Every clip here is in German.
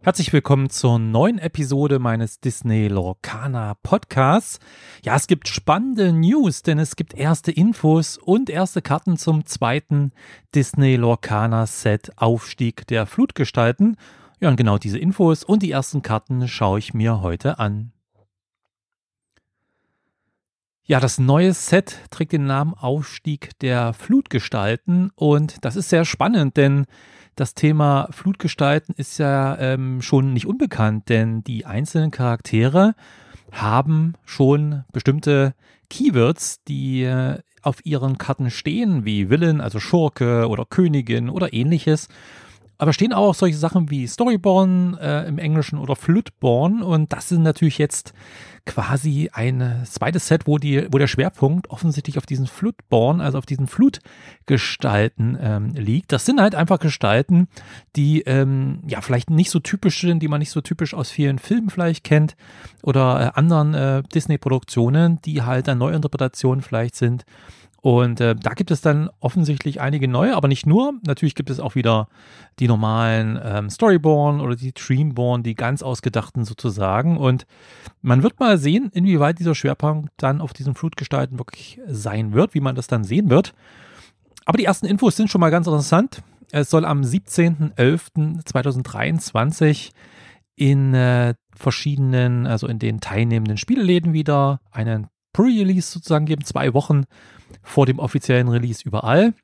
Herzlich willkommen zur neuen Episode meines Disney Lorcana Podcasts. Ja, es gibt spannende News, denn es gibt erste Infos und erste Karten zum zweiten Disney Lorcana Set Aufstieg der Flutgestalten. Ja, und genau diese Infos und die ersten Karten schaue ich mir heute an. Ja, das neue Set trägt den Namen Aufstieg der Flutgestalten und das ist sehr spannend, denn das Thema Flutgestalten ist ja ähm, schon nicht unbekannt, denn die einzelnen Charaktere haben schon bestimmte Keywords, die äh, auf ihren Karten stehen, wie Villain, also Schurke oder Königin oder ähnliches. Aber stehen auch solche Sachen wie Storyborn äh, im Englischen oder Flutborn und das sind natürlich jetzt quasi ein zweites Set, wo, die, wo der Schwerpunkt offensichtlich auf diesen Flutborn, also auf diesen Flutgestalten ähm, liegt. Das sind halt einfach Gestalten, die ähm, ja vielleicht nicht so typisch sind, die man nicht so typisch aus vielen Filmen vielleicht kennt oder äh, anderen äh, Disney-Produktionen, die halt dann Neuinterpretationen vielleicht sind und äh, da gibt es dann offensichtlich einige neue, aber nicht nur. Natürlich gibt es auch wieder die normalen ähm, Storyborn oder die Dreamborn, die ganz ausgedachten sozusagen. Und man wird mal sehen, inwieweit dieser Schwerpunkt dann auf diesen Flutgestalten wirklich sein wird, wie man das dann sehen wird. Aber die ersten Infos sind schon mal ganz interessant. Es soll am 17.11.2023 in äh, verschiedenen, also in den teilnehmenden Spieleläden wieder einen Pre-Release sozusagen geben, zwei Wochen vor dem offiziellen Release überall.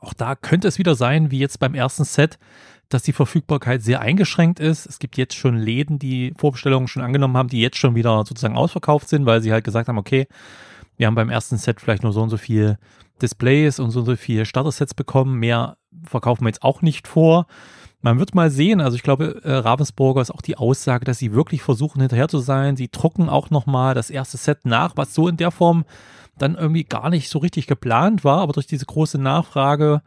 Auch da könnte es wieder sein, wie jetzt beim ersten Set, dass die Verfügbarkeit sehr eingeschränkt ist. Es gibt jetzt schon Läden, die Vorbestellungen schon angenommen haben, die jetzt schon wieder sozusagen ausverkauft sind, weil sie halt gesagt haben, okay, wir haben beim ersten Set vielleicht nur so und so viel Displays und so und so viele Starter-Sets bekommen. Mehr verkaufen wir jetzt auch nicht vor. Man wird mal sehen, also ich glaube, äh, Ravensburger ist auch die Aussage, dass sie wirklich versuchen, hinterher zu sein. Sie drucken auch nochmal das erste Set nach, was so in der Form dann irgendwie gar nicht so richtig geplant war, aber durch diese große Nachfrage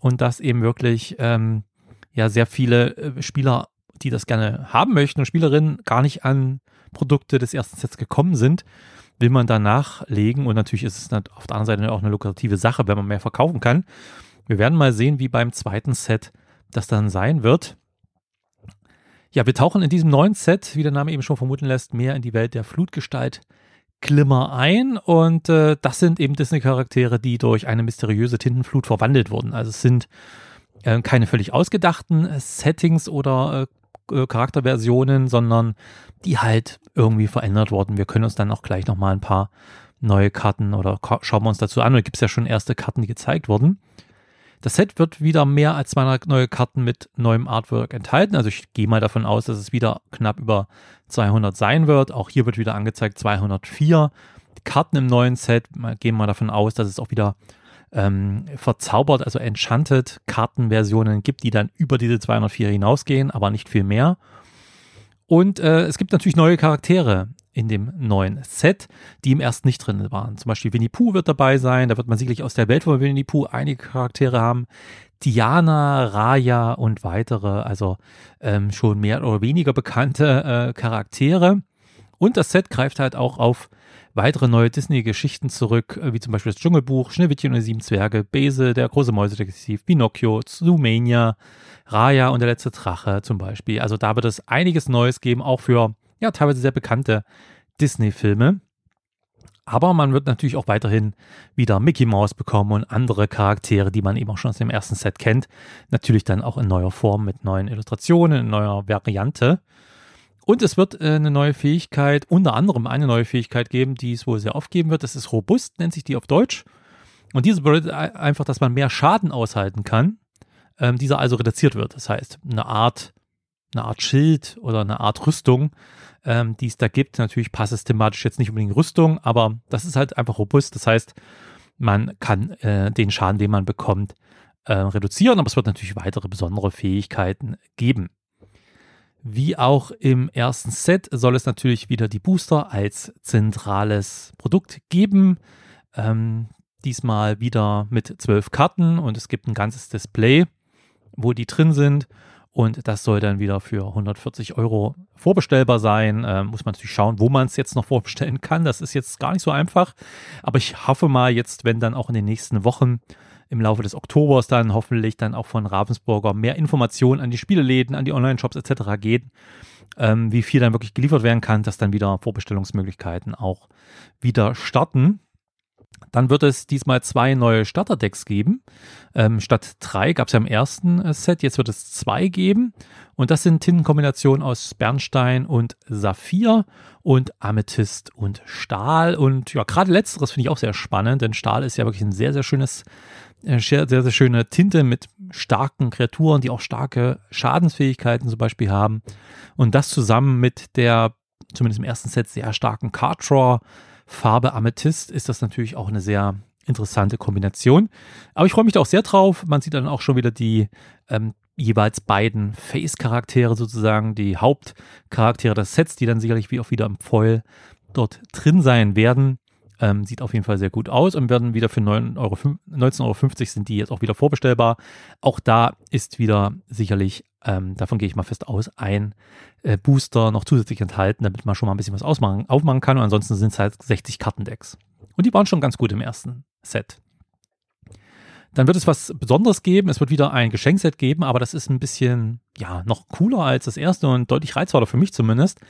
und dass eben wirklich ähm, ja sehr viele äh, Spieler, die das gerne haben möchten und Spielerinnen gar nicht an Produkte des ersten Sets gekommen sind, will man da nachlegen und natürlich ist es auf der anderen Seite auch eine lukrative Sache, wenn man mehr verkaufen kann. Wir werden mal sehen, wie beim zweiten Set das dann sein wird. Ja, wir tauchen in diesem neuen Set, wie der Name eben schon vermuten lässt, mehr in die Welt der Flutgestalt Glimmer ein und äh, das sind eben Disney-Charaktere, die durch eine mysteriöse Tintenflut verwandelt wurden. Also es sind äh, keine völlig ausgedachten Settings oder äh, äh, Charakterversionen, sondern die halt irgendwie verändert wurden. Wir können uns dann auch gleich nochmal ein paar neue Karten oder schauen wir uns dazu an. Da gibt es ja schon erste Karten, die gezeigt wurden. Das Set wird wieder mehr als 200 neue Karten mit neuem Artwork enthalten. Also ich gehe mal davon aus, dass es wieder knapp über 200 sein wird. Auch hier wird wieder angezeigt 204 Karten im neuen Set. Wir gehen mal davon aus, dass es auch wieder ähm, verzaubert, also enchanted Kartenversionen gibt, die dann über diese 204 hinausgehen, aber nicht viel mehr. Und äh, es gibt natürlich neue Charaktere in dem neuen Set, die im ersten nicht drin waren. Zum Beispiel Winnie Pooh wird dabei sein, da wird man sicherlich aus der Welt von Winnie Pooh einige Charaktere haben. Diana, Raya und weitere, also ähm, schon mehr oder weniger bekannte äh, Charaktere. Und das Set greift halt auch auf weitere neue Disney-Geschichten zurück, äh, wie zum Beispiel das Dschungelbuch, Schneewittchen und die sieben Zwerge, Bese, der große Mäusedetektiv, Pinocchio, Zoomania, Raya und der letzte Drache zum Beispiel. Also da wird es einiges Neues geben, auch für ja, teilweise sehr bekannte Disney-Filme. Aber man wird natürlich auch weiterhin wieder Mickey Mouse bekommen und andere Charaktere, die man eben auch schon aus dem ersten Set kennt. Natürlich dann auch in neuer Form mit neuen Illustrationen, in neuer Variante. Und es wird äh, eine neue Fähigkeit, unter anderem eine neue Fähigkeit geben, die es wohl sehr oft geben wird. Das ist robust, nennt sich die auf Deutsch. Und diese bedeutet einfach, dass man mehr Schaden aushalten kann, ähm, dieser also reduziert wird. Das heißt, eine Art, eine Art Schild oder eine Art Rüstung ähm, die es da gibt. Natürlich passt es thematisch jetzt nicht unbedingt Rüstung, aber das ist halt einfach robust. Das heißt, man kann äh, den Schaden, den man bekommt, äh, reduzieren, aber es wird natürlich weitere besondere Fähigkeiten geben. Wie auch im ersten Set soll es natürlich wieder die Booster als zentrales Produkt geben. Ähm, diesmal wieder mit zwölf Karten und es gibt ein ganzes Display, wo die drin sind und das soll dann wieder für 140 Euro vorbestellbar sein. Ähm, muss man natürlich schauen, wo man es jetzt noch vorbestellen kann. Das ist jetzt gar nicht so einfach. Aber ich hoffe mal jetzt, wenn dann auch in den nächsten Wochen im Laufe des Oktobers dann hoffentlich dann auch von Ravensburger mehr Informationen an die Spieleläden, an die Online-Shops etc. geht, ähm, wie viel dann wirklich geliefert werden kann, dass dann wieder Vorbestellungsmöglichkeiten auch wieder starten. Dann wird es diesmal zwei neue Starterdecks geben. Ähm, statt drei gab es ja im ersten äh, Set, jetzt wird es zwei geben. Und das sind Tintenkombinationen aus Bernstein und Saphir und Amethyst und Stahl. Und ja, gerade letzteres finde ich auch sehr spannend, denn Stahl ist ja wirklich ein sehr, sehr schönes, äh, sehr, sehr schöne Tinte mit starken Kreaturen, die auch starke Schadensfähigkeiten zum Beispiel haben. Und das zusammen mit der, zumindest im ersten Set, sehr starken Card Draw Farbe Amethyst ist das natürlich auch eine sehr interessante Kombination. Aber ich freue mich da auch sehr drauf. Man sieht dann auch schon wieder die ähm, jeweils beiden Face-Charaktere sozusagen, die Hauptcharaktere des Sets, die dann sicherlich wie auch wieder im Foil dort drin sein werden. Ähm, sieht auf jeden Fall sehr gut aus und werden wieder für 19,50 Euro, 19,50 Euro sind die jetzt auch wieder vorbestellbar. Auch da ist wieder sicherlich, ähm, davon gehe ich mal fest aus, ein äh, Booster noch zusätzlich enthalten, damit man schon mal ein bisschen was ausmachen, aufmachen kann. Und ansonsten sind es halt 60 Kartendecks. Und die waren schon ganz gut im ersten Set. Dann wird es was Besonderes geben. Es wird wieder ein Geschenkset geben, aber das ist ein bisschen, ja, noch cooler als das erste und deutlich reizvoller für mich zumindest.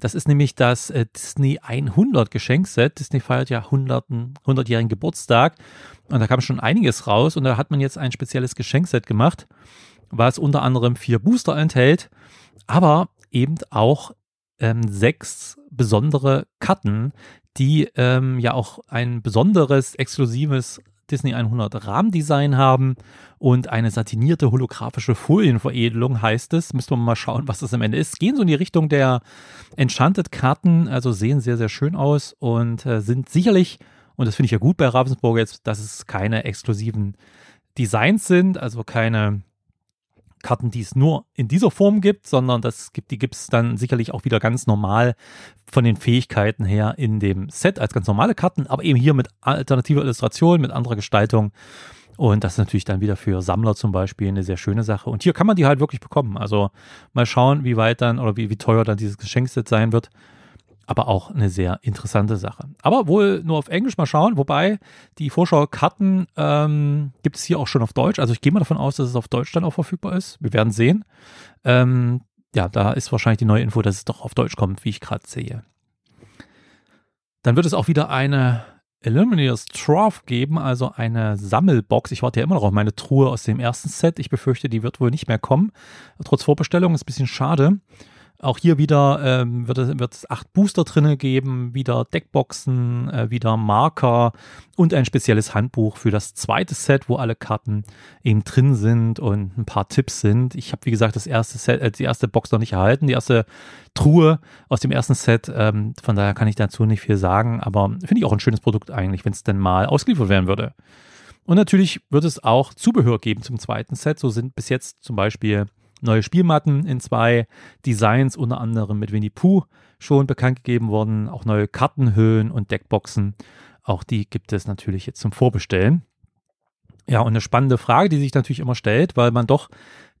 Das ist nämlich das äh, Disney 100 Geschenkset. Disney feiert ja 100, 100-jährigen Geburtstag und da kam schon einiges raus und da hat man jetzt ein spezielles Geschenkset gemacht, was unter anderem vier Booster enthält, aber eben auch ähm, sechs besondere Karten, die ähm, ja auch ein besonderes, exklusives Disney 100 Rahmendesign haben und eine satinierte holographische Folienveredelung heißt es. Müssen wir mal schauen, was das am Ende ist. Gehen so in die Richtung der Enchanted-Karten, also sehen sehr, sehr schön aus und äh, sind sicherlich, und das finde ich ja gut bei Ravensburg jetzt, dass es keine exklusiven Designs sind, also keine Karten, die es nur in dieser Form gibt, sondern das gibt, die gibt es dann sicherlich auch wieder ganz normal von den Fähigkeiten her in dem Set als ganz normale Karten, aber eben hier mit alternativer Illustration, mit anderer Gestaltung. Und das ist natürlich dann wieder für Sammler zum Beispiel eine sehr schöne Sache. Und hier kann man die halt wirklich bekommen. Also mal schauen, wie weit dann oder wie, wie teuer dann dieses Geschenkset sein wird aber auch eine sehr interessante Sache. Aber wohl nur auf Englisch mal schauen, wobei die Vorschaukarten ähm, gibt es hier auch schon auf Deutsch. Also ich gehe mal davon aus, dass es auf Deutsch dann auch verfügbar ist. Wir werden sehen. Ähm, ja, da ist wahrscheinlich die neue Info, dass es doch auf Deutsch kommt, wie ich gerade sehe. Dann wird es auch wieder eine Illuminators Trough geben, also eine Sammelbox. Ich warte ja immer noch auf meine Truhe aus dem ersten Set. Ich befürchte, die wird wohl nicht mehr kommen. Trotz Vorbestellung ist ein bisschen schade. Auch hier wieder ähm, wird, es, wird es acht Booster drinne geben, wieder Deckboxen, äh, wieder Marker und ein spezielles Handbuch für das zweite Set, wo alle Karten eben drin sind und ein paar Tipps sind. Ich habe, wie gesagt, das erste Set, äh, die erste Box noch nicht erhalten, die erste Truhe aus dem ersten Set. Ähm, von daher kann ich dazu nicht viel sagen, aber finde ich auch ein schönes Produkt eigentlich, wenn es denn mal ausgeliefert werden würde. Und natürlich wird es auch Zubehör geben zum zweiten Set. So sind bis jetzt zum Beispiel neue Spielmatten in zwei Designs, unter anderem mit Winnie Pooh schon bekannt gegeben worden, auch neue Kartenhöhen und Deckboxen. Auch die gibt es natürlich jetzt zum Vorbestellen. Ja, und eine spannende Frage, die sich natürlich immer stellt, weil man doch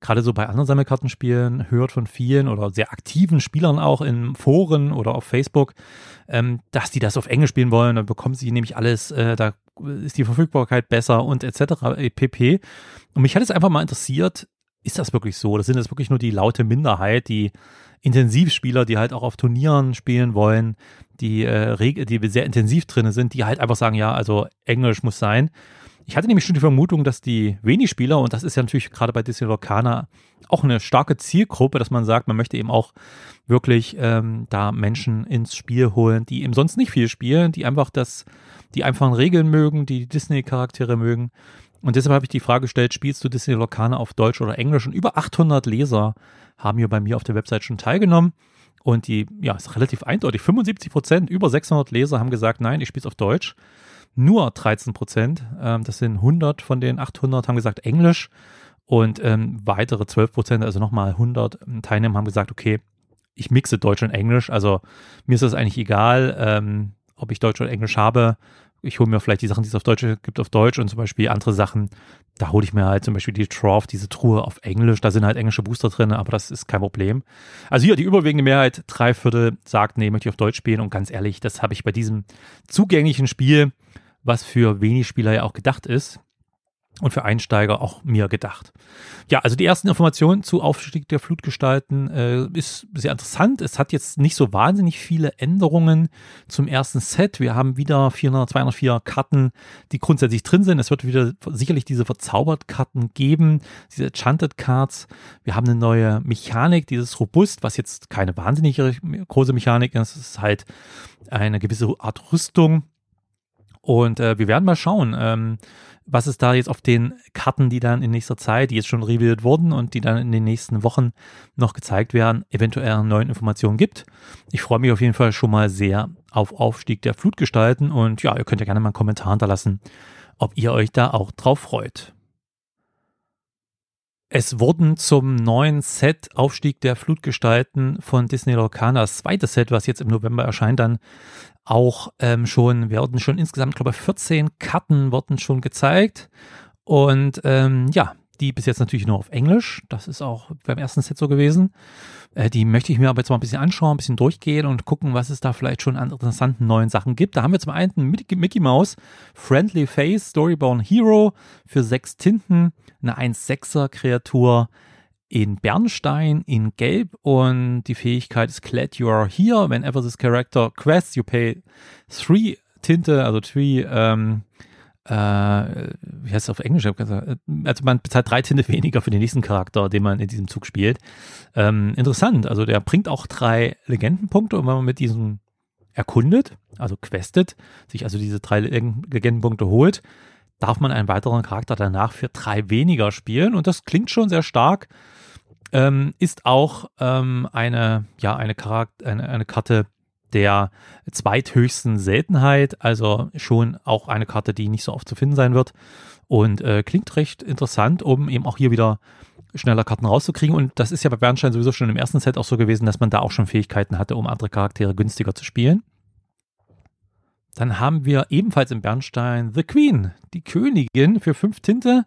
gerade so bei anderen Sammelkartenspielen hört von vielen oder sehr aktiven Spielern auch in Foren oder auf Facebook, ähm, dass die das auf Englisch spielen wollen. Dann bekommen sie nämlich alles, äh, da ist die Verfügbarkeit besser und etc. pp. Und mich hat es einfach mal interessiert, ist das wirklich so? Das sind das wirklich nur die laute Minderheit, die Intensivspieler, die halt auch auf Turnieren spielen wollen, die, äh, die sehr intensiv drin sind, die halt einfach sagen, ja, also Englisch muss sein. Ich hatte nämlich schon die Vermutung, dass die wenig Spieler, und das ist ja natürlich gerade bei Disney Locana auch eine starke Zielgruppe, dass man sagt, man möchte eben auch wirklich ähm, da Menschen ins Spiel holen, die eben sonst nicht viel spielen, die einfach das, die einfachen Regeln mögen, die Disney-Charaktere mögen und deshalb habe ich die Frage gestellt, spielst du Disney Locana auf Deutsch oder Englisch? Und über 800 Leser haben hier bei mir auf der Website schon teilgenommen. Und die, ja, ist relativ eindeutig. 75 Prozent, über 600 Leser haben gesagt, nein, ich spiele es auf Deutsch. Nur 13 Prozent, ähm, das sind 100 von den 800, haben gesagt Englisch. Und ähm, weitere 12 Prozent, also nochmal 100 Teilnehmer haben gesagt, okay, ich mixe Deutsch und Englisch. Also mir ist das eigentlich egal, ähm, ob ich Deutsch oder Englisch habe ich hole mir vielleicht die Sachen, die es auf Deutsch gibt, auf Deutsch und zum Beispiel andere Sachen, da hole ich mir halt zum Beispiel die Trough, diese Truhe auf Englisch, da sind halt englische Booster drin, aber das ist kein Problem. Also hier die überwiegende Mehrheit, drei Viertel, sagt, nee, möchte ich auf Deutsch spielen und ganz ehrlich, das habe ich bei diesem zugänglichen Spiel, was für wenig Spieler ja auch gedacht ist, und für Einsteiger auch mir gedacht. Ja, also die ersten Informationen zu Aufstieg der Flutgestalten äh, ist sehr interessant. Es hat jetzt nicht so wahnsinnig viele Änderungen zum ersten Set. Wir haben wieder 400, 204 Karten, die grundsätzlich drin sind. Es wird wieder sicherlich diese Verzaubert-Karten geben, diese Enchanted Cards. Wir haben eine neue Mechanik, dieses Robust, was jetzt keine wahnsinnig große Mechanik ist. Es ist halt eine gewisse Art Rüstung. Und äh, wir werden mal schauen. Ähm, was es da jetzt auf den Karten, die dann in nächster Zeit, die jetzt schon revealed wurden und die dann in den nächsten Wochen noch gezeigt werden, eventuell neuen Informationen gibt. Ich freue mich auf jeden Fall schon mal sehr auf Aufstieg der Flutgestalten und ja, ihr könnt ja gerne mal einen Kommentar hinterlassen, ob ihr euch da auch drauf freut. Es wurden zum neuen Set Aufstieg der Flutgestalten von Disney Lorcanas das zweite Set, was jetzt im November erscheint, dann auch ähm, schon, hatten schon insgesamt, glaube ich, 14 Karten wurden schon gezeigt. Und ähm, ja, die bis jetzt natürlich nur auf Englisch. Das ist auch beim ersten Set so gewesen. Äh, die möchte ich mir aber jetzt mal ein bisschen anschauen, ein bisschen durchgehen und gucken, was es da vielleicht schon an interessanten neuen Sachen gibt. Da haben wir zum einen Mickey, Mickey Mouse Friendly Face Storyborn Hero für sechs Tinten, eine 1-6er Kreatur in Bernstein in Gelb und die Fähigkeit ist Glad You Are Here. Whenever this character quests, you pay three Tinte, also three, ähm, äh, wie heißt es auf Englisch? Also man bezahlt drei Tinte weniger für den nächsten Charakter, den man in diesem Zug spielt. Ähm, interessant, also der bringt auch drei Legendenpunkte und wenn man mit diesem erkundet, also questet, sich also diese drei Legendenpunkte holt, darf man einen weiteren Charakter danach für drei weniger spielen und das klingt schon sehr stark ähm, ist auch ähm, eine, ja, eine, Charakter, eine, eine Karte der zweithöchsten Seltenheit, also schon auch eine Karte, die nicht so oft zu finden sein wird. Und äh, klingt recht interessant, um eben auch hier wieder schneller Karten rauszukriegen. Und das ist ja bei Bernstein sowieso schon im ersten Set auch so gewesen, dass man da auch schon Fähigkeiten hatte, um andere Charaktere günstiger zu spielen. Dann haben wir ebenfalls im Bernstein The Queen, die Königin für fünf Tinte.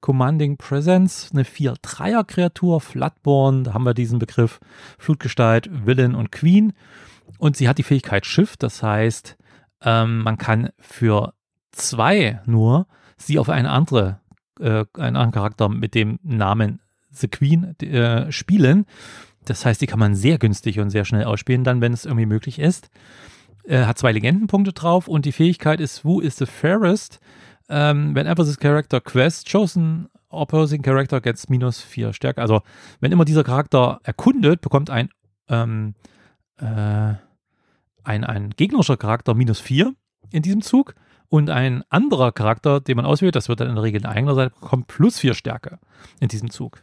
Commanding Presence, eine 4-3er-Kreatur, Flatborn, da haben wir diesen Begriff, Flutgestalt, Villain und Queen. Und sie hat die Fähigkeit Shift, das heißt, ähm, man kann für zwei nur sie auf eine andere, äh, einen anderen Charakter mit dem Namen The Queen äh, spielen. Das heißt, die kann man sehr günstig und sehr schnell ausspielen, dann, wenn es irgendwie möglich ist. Äh, hat zwei Legendenpunkte drauf und die Fähigkeit ist Who is the Fairest? ähm, whenever this character quest chosen opposing character gets minus 4 Stärke. Also, wenn immer dieser Charakter erkundet, bekommt ein, ähm, äh, ein, ein gegnerischer Charakter minus 4 in diesem Zug und ein anderer Charakter, den man auswählt, das wird dann in der Regel ein eigener sein, bekommt plus 4 Stärke in diesem Zug.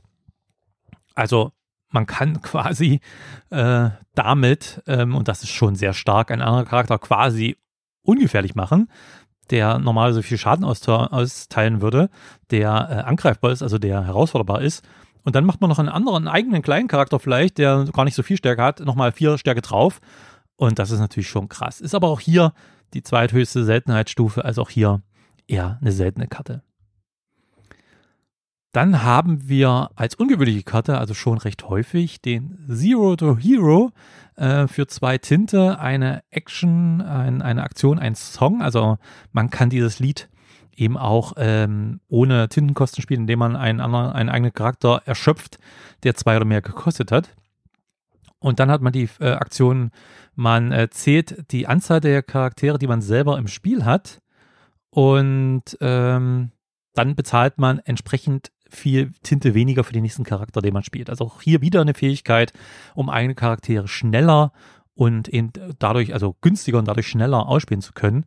Also, man kann quasi äh, damit, ähm, und das ist schon sehr stark, einen anderen Charakter quasi ungefährlich machen, der normalerweise viel Schaden austeilen würde, der äh, angreifbar ist, also der herausforderbar ist. Und dann macht man noch einen anderen, einen eigenen kleinen Charakter vielleicht, der gar nicht so viel Stärke hat, nochmal vier Stärke drauf. Und das ist natürlich schon krass. Ist aber auch hier die zweithöchste Seltenheitsstufe, also auch hier eher eine seltene Karte. Dann haben wir als ungewöhnliche Karte, also schon recht häufig, den Zero to Hero äh, für zwei Tinte, eine Action, ein, eine Aktion, ein Song. Also man kann dieses Lied eben auch ähm, ohne Tintenkosten spielen, indem man einen, anderen, einen eigenen Charakter erschöpft, der zwei oder mehr gekostet hat. Und dann hat man die äh, Aktion, man äh, zählt die Anzahl der Charaktere, die man selber im Spiel hat. Und ähm, dann bezahlt man entsprechend viel Tinte weniger für den nächsten Charakter, den man spielt. Also auch hier wieder eine Fähigkeit, um eigene Charaktere schneller und eben dadurch, also günstiger und dadurch schneller ausspielen zu können.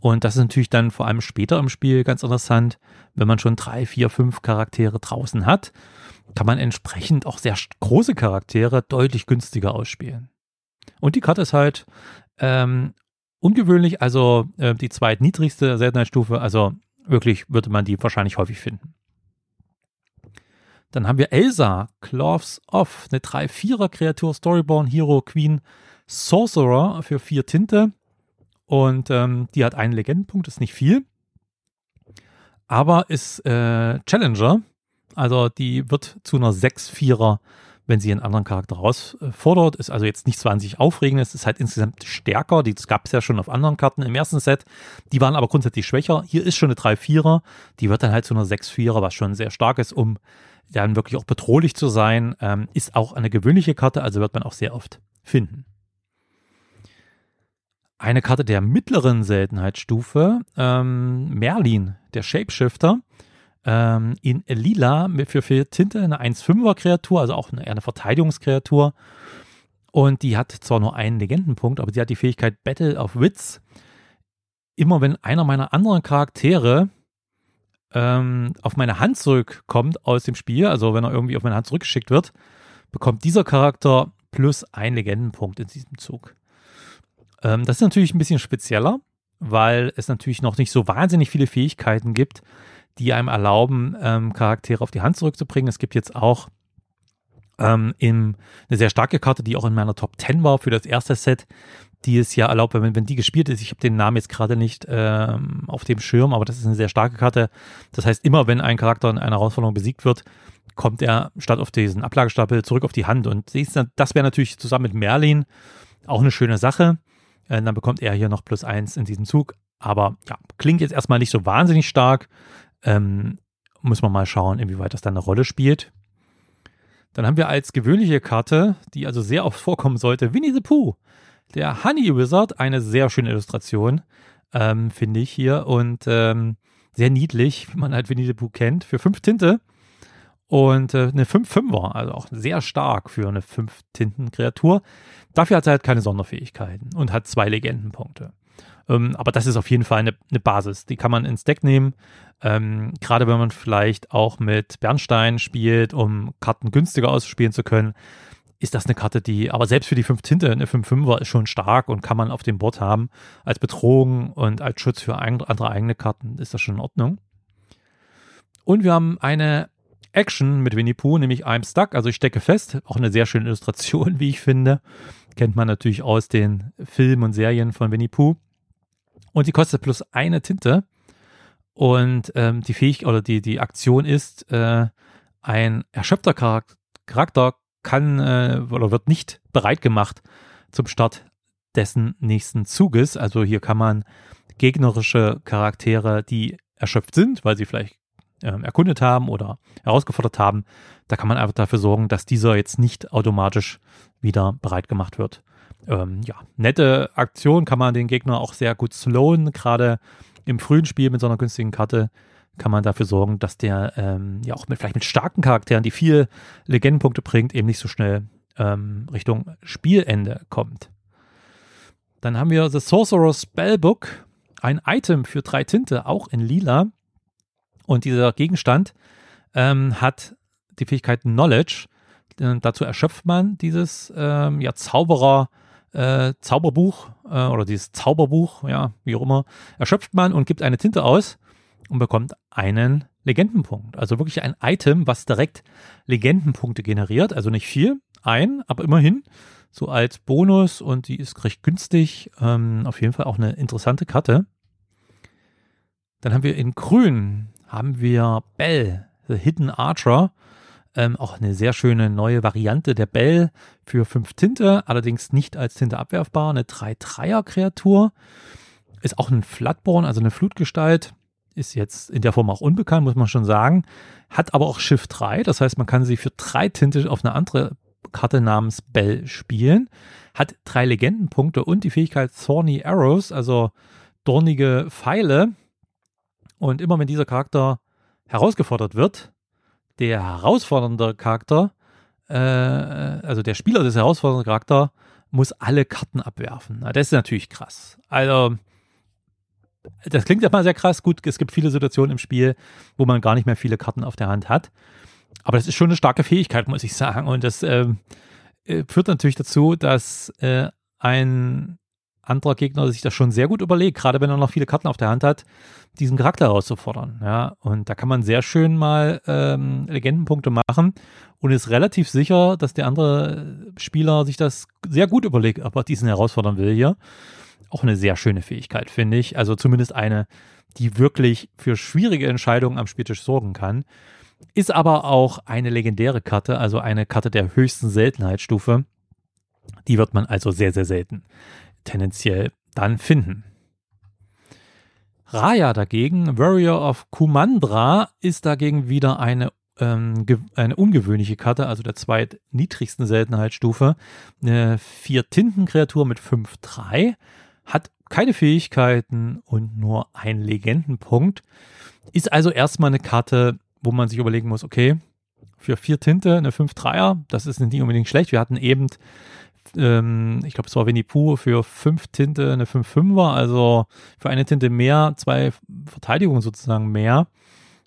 Und das ist natürlich dann vor allem später im Spiel ganz interessant, wenn man schon drei, vier, fünf Charaktere draußen hat, kann man entsprechend auch sehr große Charaktere deutlich günstiger ausspielen. Und die Karte ist halt ähm, ungewöhnlich, also äh, die zweitniedrigste Seltenheitsstufe, also wirklich würde man die wahrscheinlich häufig finden. Dann haben wir Elsa, Cloves Off, eine 3-4er-Kreatur, Storyborn, Hero, Queen, Sorcerer für 4 Tinte. Und ähm, die hat einen Legendenpunkt, ist nicht viel. Aber ist äh, Challenger. Also die wird zu einer 6-4er wenn sie einen anderen Charakter herausfordert. Ist also jetzt nichts wahnsinnig Aufregendes, ist halt insgesamt stärker. Das gab es ja schon auf anderen Karten im ersten Set. Die waren aber grundsätzlich schwächer. Hier ist schon eine 3-4er. Die wird dann halt zu einer 6-4er, was schon sehr stark ist, um dann wirklich auch bedrohlich zu sein. Ähm, ist auch eine gewöhnliche Karte, also wird man auch sehr oft finden. Eine Karte der mittleren Seltenheitsstufe, ähm, Merlin, der Shapeshifter ähm, in Lila für vier Tinte eine 1-5er Kreatur, also auch eine, eher eine Verteidigungskreatur. Und die hat zwar nur einen Legendenpunkt, aber sie hat die Fähigkeit Battle of Wits. Immer wenn einer meiner anderen Charaktere ähm, auf meine Hand zurückkommt aus dem Spiel, also wenn er irgendwie auf meine Hand zurückgeschickt wird, bekommt dieser Charakter plus ein Legendenpunkt in diesem Zug. Ähm, das ist natürlich ein bisschen spezieller, weil es natürlich noch nicht so wahnsinnig viele Fähigkeiten gibt, die einem erlauben, ähm, Charaktere auf die Hand zurückzubringen. Es gibt jetzt auch ähm, in, eine sehr starke Karte, die auch in meiner Top 10 war für das erste Set, die es ja erlaubt, wenn, wenn die gespielt ist. Ich habe den Namen jetzt gerade nicht ähm, auf dem Schirm, aber das ist eine sehr starke Karte. Das heißt, immer wenn ein Charakter in einer Herausforderung besiegt wird, kommt er statt auf diesen Ablagestapel zurück auf die Hand. Und das wäre natürlich zusammen mit Merlin auch eine schöne Sache. Äh, dann bekommt er hier noch plus eins in diesem Zug. Aber ja, klingt jetzt erstmal nicht so wahnsinnig stark. Ähm, muss man mal schauen, inwieweit das dann eine Rolle spielt. Dann haben wir als gewöhnliche Karte, die also sehr oft vorkommen sollte, Winnie the Pooh. Der Honey Wizard, eine sehr schöne Illustration, ähm, finde ich hier. Und ähm, sehr niedlich, wie man halt Winnie the Pooh kennt, für fünf Tinte. Und äh, eine 5-5er, also auch sehr stark für eine 5-Tinten-Kreatur. Dafür hat sie halt keine Sonderfähigkeiten und hat zwei Legendenpunkte. Ähm, aber das ist auf jeden Fall eine, eine Basis. Die kann man ins Deck nehmen. Ähm, Gerade wenn man vielleicht auch mit Bernstein spielt, um Karten günstiger ausspielen zu können, ist das eine Karte, die, aber selbst für die 5 Tinte, eine 5-5er ist schon stark und kann man auf dem Board haben. Als Bedrohung und als Schutz für andere eigene Karten ist das schon in Ordnung. Und wir haben eine Action mit Winnie Pooh, nämlich I'm Stuck, also ich stecke fest. Auch eine sehr schöne Illustration, wie ich finde. Kennt man natürlich aus den Filmen und Serien von Winnie Pooh. Und die kostet plus eine Tinte. Und ähm, die Fähigkeit oder die, die Aktion ist, äh, ein erschöpfter Charakter kann äh, oder wird nicht bereit gemacht zum Start dessen nächsten Zuges. Also hier kann man gegnerische Charaktere, die erschöpft sind, weil sie vielleicht erkundet haben oder herausgefordert haben, da kann man einfach dafür sorgen, dass dieser jetzt nicht automatisch wieder bereit gemacht wird ähm, ja, nette Aktion, kann man den Gegner auch sehr gut slowen, gerade im frühen Spiel mit so einer günstigen Karte kann man dafür sorgen, dass der ähm, ja auch mit vielleicht mit starken Charakteren, die viel Legendenpunkte bringt, eben nicht so schnell ähm, Richtung Spielende kommt. Dann haben wir The Sorcerer's Spellbook, ein Item für drei Tinte, auch in lila. Und dieser Gegenstand ähm, hat die Fähigkeit Knowledge. Äh, dazu erschöpft man dieses ähm, ja, Zauberer- äh, Zauberbuch äh, oder dieses Zauberbuch, ja, wie auch immer, erschöpft man und gibt eine Tinte aus und bekommt einen Legendenpunkt. Also wirklich ein Item, was direkt Legendenpunkte generiert. Also nicht viel, ein, aber immerhin so als Bonus und die ist recht günstig. Ähm, auf jeden Fall auch eine interessante Karte. Dann haben wir in Grün haben wir Bell, The Hidden Archer. Ähm, auch eine sehr schöne neue Variante der Bell für 5 Tinte, allerdings nicht als Tinte abwerfbar. Eine 3-3er-Kreatur. Ist auch ein Flatborn, also eine Flutgestalt. Ist jetzt in der Form auch unbekannt, muss man schon sagen. Hat aber auch Schiff 3, das heißt, man kann sie für 3 Tinte auf eine andere Karte namens Bell spielen. Hat drei Legendenpunkte und die Fähigkeit Thorny Arrows, also dornige Pfeile. Und immer wenn dieser Charakter herausgefordert wird, der herausfordernde Charakter, äh, also der Spieler des herausfordernden Charakters, muss alle Karten abwerfen. Na, das ist natürlich krass. Also, das klingt erstmal sehr krass. Gut, es gibt viele Situationen im Spiel, wo man gar nicht mehr viele Karten auf der Hand hat. Aber das ist schon eine starke Fähigkeit, muss ich sagen. Und das ähm, äh, führt natürlich dazu, dass äh, ein anderer Gegner sich das schon sehr gut überlegt, gerade wenn er noch viele Karten auf der Hand hat, diesen Charakter herauszufordern. Ja, und da kann man sehr schön mal ähm, Legendenpunkte machen und ist relativ sicher, dass der andere Spieler sich das sehr gut überlegt, ob er diesen herausfordern will hier. Auch eine sehr schöne Fähigkeit, finde ich. Also zumindest eine, die wirklich für schwierige Entscheidungen am Spieltisch sorgen kann. Ist aber auch eine legendäre Karte, also eine Karte der höchsten Seltenheitsstufe. Die wird man also sehr, sehr selten tendenziell dann finden. Raya dagegen, Warrior of Kumandra, ist dagegen wieder eine, ähm, eine ungewöhnliche Karte, also der zweitniedrigsten Seltenheitsstufe. Eine Vier-Tinten-Kreatur mit 5-3, hat keine Fähigkeiten und nur einen Legendenpunkt. Ist also erstmal eine Karte, wo man sich überlegen muss, okay, für vier Tinte eine 5-3er, das ist nicht unbedingt schlecht. Wir hatten eben ähm, ich glaube, es war Winnie Pooh für fünf Tinte eine 5-5er, also für eine Tinte mehr, zwei Verteidigungen sozusagen mehr.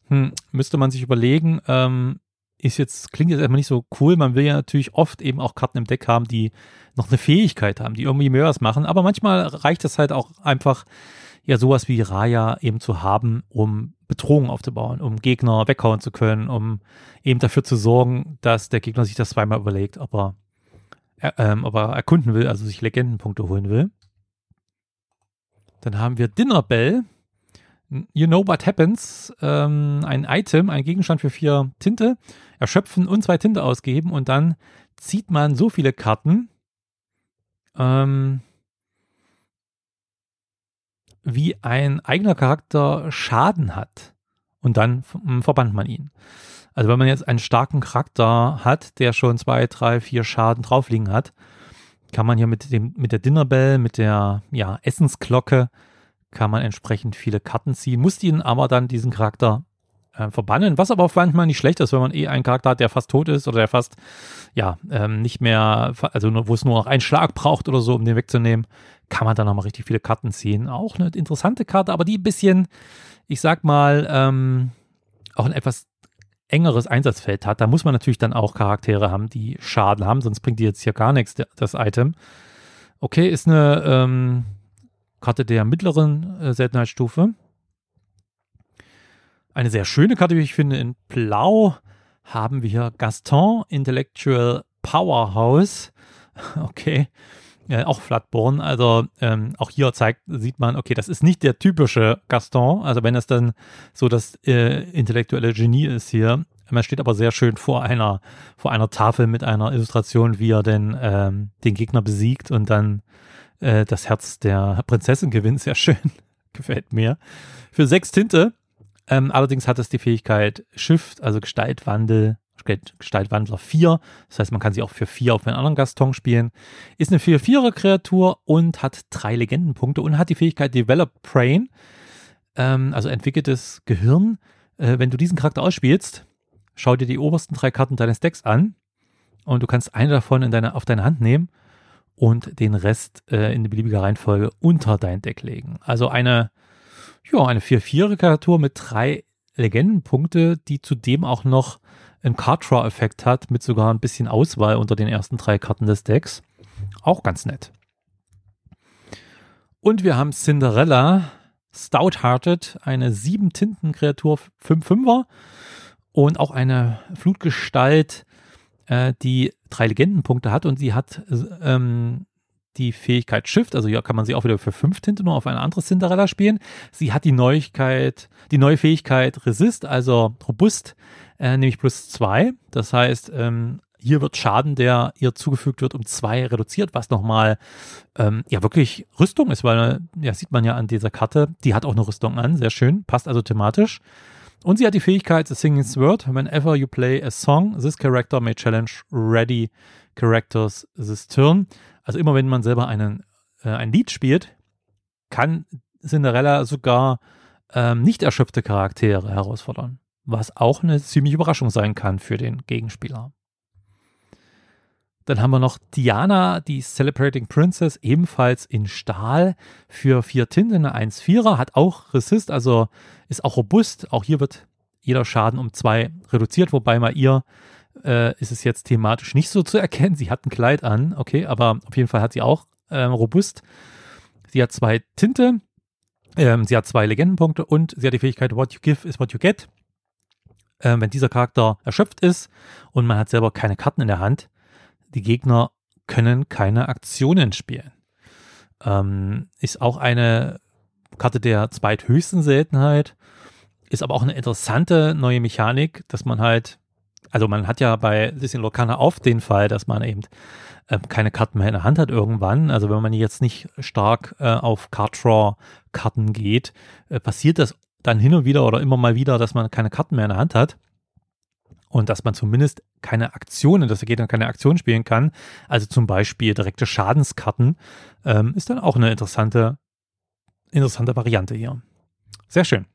Hm, müsste man sich überlegen, ähm, ist jetzt, klingt jetzt erstmal nicht so cool. Man will ja natürlich oft eben auch Karten im Deck haben, die noch eine Fähigkeit haben, die irgendwie mehr was machen. Aber manchmal reicht es halt auch einfach, ja, sowas wie Raya eben zu haben, um Bedrohungen aufzubauen, um Gegner weghauen zu können, um eben dafür zu sorgen, dass der Gegner sich das zweimal überlegt, ob er ähm, aber erkunden will, also sich Legendenpunkte holen will. Dann haben wir Dinner Bell. You know what happens. Ähm, ein Item, ein Gegenstand für vier Tinte. Erschöpfen und zwei Tinte ausgeben und dann zieht man so viele Karten, ähm, wie ein eigener Charakter Schaden hat. Und dann verbannt man ihn. Also wenn man jetzt einen starken Charakter hat, der schon zwei, drei, vier Schaden draufliegen hat, kann man hier mit dem, mit der Dinnerbell, mit der, ja, Essensglocke, kann man entsprechend viele Karten ziehen, muss ihn aber dann diesen Charakter äh, verbannen, was aber manchmal nicht schlecht ist, wenn man eh einen Charakter hat, der fast tot ist oder der fast, ja, ähm, nicht mehr, also wo es nur noch einen Schlag braucht oder so, um den wegzunehmen, kann man dann nochmal richtig viele Karten ziehen. Auch eine interessante Karte, aber die ein bisschen, ich sag mal, ähm, auch ein etwas engeres Einsatzfeld hat, da muss man natürlich dann auch Charaktere haben, die Schaden haben, sonst bringt die jetzt hier gar nichts, das Item. Okay, ist eine ähm, Karte der mittleren äh, Seltenheitsstufe. Eine sehr schöne Karte, wie ich finde. In Blau haben wir Gaston, Intellectual Powerhouse. Okay, äh, auch Flatborn. Also ähm, auch hier zeigt, sieht man, okay, das ist nicht der typische Gaston. Also wenn es dann so das äh, intellektuelle Genie ist hier. Man steht aber sehr schön vor einer, vor einer Tafel mit einer Illustration, wie er denn ähm, den Gegner besiegt und dann äh, das Herz der Prinzessin gewinnt. Sehr schön. Gefällt mir. Für sechs Tinte. Ähm, allerdings hat es die Fähigkeit Shift, also Gestaltwandel Gestaltwandler 4. Das heißt, man kann sie auch für 4 auf einen anderen Gaston spielen. Ist eine 4-4er-Kreatur und hat drei Legendenpunkte und hat die Fähigkeit Develop Brain, ähm, also entwickeltes Gehirn. Äh, wenn du diesen Charakter ausspielst, schau dir die obersten drei Karten deines Decks an und du kannst eine davon in deine, auf deine Hand nehmen und den Rest äh, in beliebiger Reihenfolge unter dein Deck legen. Also eine, ja, eine 4-4er-Kreatur mit drei Legendenpunkte, die zudem auch noch einen Card Draw Effekt hat, mit sogar ein bisschen Auswahl unter den ersten drei Karten des Decks. Auch ganz nett. Und wir haben Cinderella, Stout-Hearted, eine 7-Tinten-Kreatur, 5-5er und auch eine Flutgestalt, äh, die drei Legendenpunkte hat und sie hat ähm, die Fähigkeit Shift, also hier kann man sie auch wieder für fünf Tinte nur auf eine andere Cinderella spielen. Sie hat die Neuigkeit, die neue Fähigkeit Resist, also robust, äh, nämlich plus zwei. Das heißt, ähm, hier wird Schaden, der ihr zugefügt wird, um zwei reduziert, was nochmal ähm, ja wirklich Rüstung ist, weil ja sieht man ja an dieser Karte, die hat auch eine Rüstung an, sehr schön, passt also thematisch. Und sie hat die Fähigkeit The Singing Sword. Whenever you play a song, this character may challenge ready characters this turn. Also immer wenn man selber einen, äh, ein Lied spielt, kann Cinderella sogar ähm, nicht erschöpfte Charaktere herausfordern was auch eine ziemliche Überraschung sein kann für den Gegenspieler. Dann haben wir noch Diana, die Celebrating Princess, ebenfalls in Stahl für vier Tinten, eine 1-4er, hat auch Resist, also ist auch robust. Auch hier wird jeder Schaden um zwei reduziert, wobei bei ihr äh, ist es jetzt thematisch nicht so zu erkennen. Sie hat ein Kleid an, okay, aber auf jeden Fall hat sie auch äh, robust. Sie hat zwei Tinte, ähm, sie hat zwei Legendenpunkte und sie hat die Fähigkeit What you give is what you get äh, wenn dieser Charakter erschöpft ist und man hat selber keine Karten in der Hand, die Gegner können keine Aktionen spielen. Ähm, ist auch eine Karte der zweithöchsten Seltenheit. Ist aber auch eine interessante neue Mechanik, dass man halt, also man hat ja bei Disney Locana auf den Fall, dass man eben äh, keine Karten mehr in der Hand hat irgendwann. Also wenn man jetzt nicht stark äh, auf Card Draw Karten geht, äh, passiert das dann hin und wieder oder immer mal wieder, dass man keine Karten mehr in der Hand hat und dass man zumindest keine Aktionen, dass er dann keine Aktion spielen kann. Also zum Beispiel direkte Schadenskarten ähm, ist dann auch eine interessante, interessante Variante hier. Sehr schön.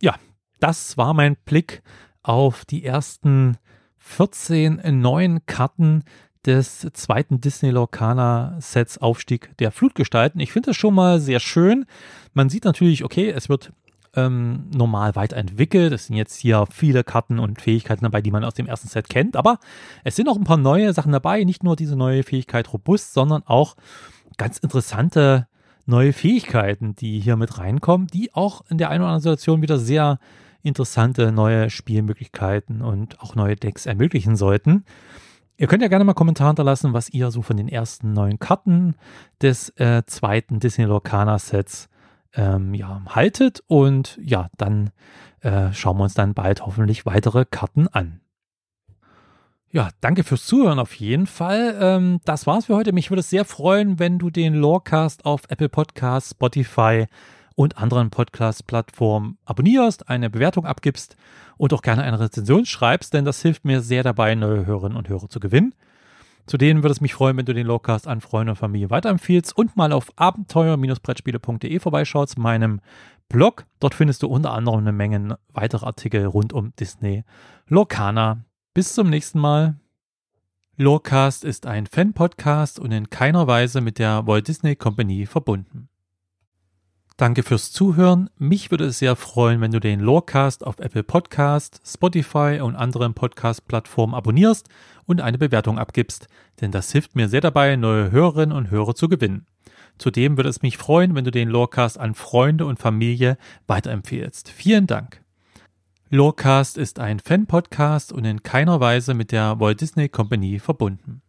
Ja, das war mein Blick auf die ersten 14 neuen Karten des zweiten Disney Lorcaner Sets Aufstieg der Flutgestalten. Ich finde das schon mal sehr schön. Man sieht natürlich, okay, es wird ähm, normal weiterentwickelt. Es sind jetzt hier viele Karten und Fähigkeiten dabei, die man aus dem ersten Set kennt. Aber es sind auch ein paar neue Sachen dabei. Nicht nur diese neue Fähigkeit robust, sondern auch ganz interessante neue Fähigkeiten, die hier mit reinkommen, die auch in der einen oder anderen Situation wieder sehr interessante neue Spielmöglichkeiten und auch neue Decks ermöglichen sollten. Ihr könnt ja gerne mal Kommentare hinterlassen, was ihr so von den ersten neuen Karten des äh, zweiten Disney Lorcaner Sets ähm, ja, haltet. Und ja, dann äh, schauen wir uns dann bald hoffentlich weitere Karten an. Ja, danke fürs Zuhören auf jeden Fall. Ähm, das war's für heute. Mich würde es sehr freuen, wenn du den Lorecast auf Apple Podcasts, Spotify und anderen Podcast-Plattformen abonnierst, eine Bewertung abgibst und auch gerne eine Rezension schreibst, denn das hilft mir sehr dabei, neue Hörerinnen und Hörer zu gewinnen. Zudem würde es mich freuen, wenn du den Lowcast an Freunde und Familie weiterempfiehlst und mal auf abenteuer-brettspiele.de vorbeischaust, meinem Blog. Dort findest du unter anderem eine Menge weitere Artikel rund um Disney Lorcana. Bis zum nächsten Mal. Lorecast ist ein Fan-Podcast und in keiner Weise mit der Walt Disney Company verbunden. Danke fürs Zuhören. Mich würde es sehr freuen, wenn du den Lorecast auf Apple Podcast, Spotify und anderen Podcast-Plattformen abonnierst und eine Bewertung abgibst, denn das hilft mir sehr dabei, neue Hörerinnen und Hörer zu gewinnen. Zudem würde es mich freuen, wenn du den Lorecast an Freunde und Familie weiterempfehlst. Vielen Dank. Lorecast ist ein Fan-Podcast und in keiner Weise mit der Walt Disney Company verbunden.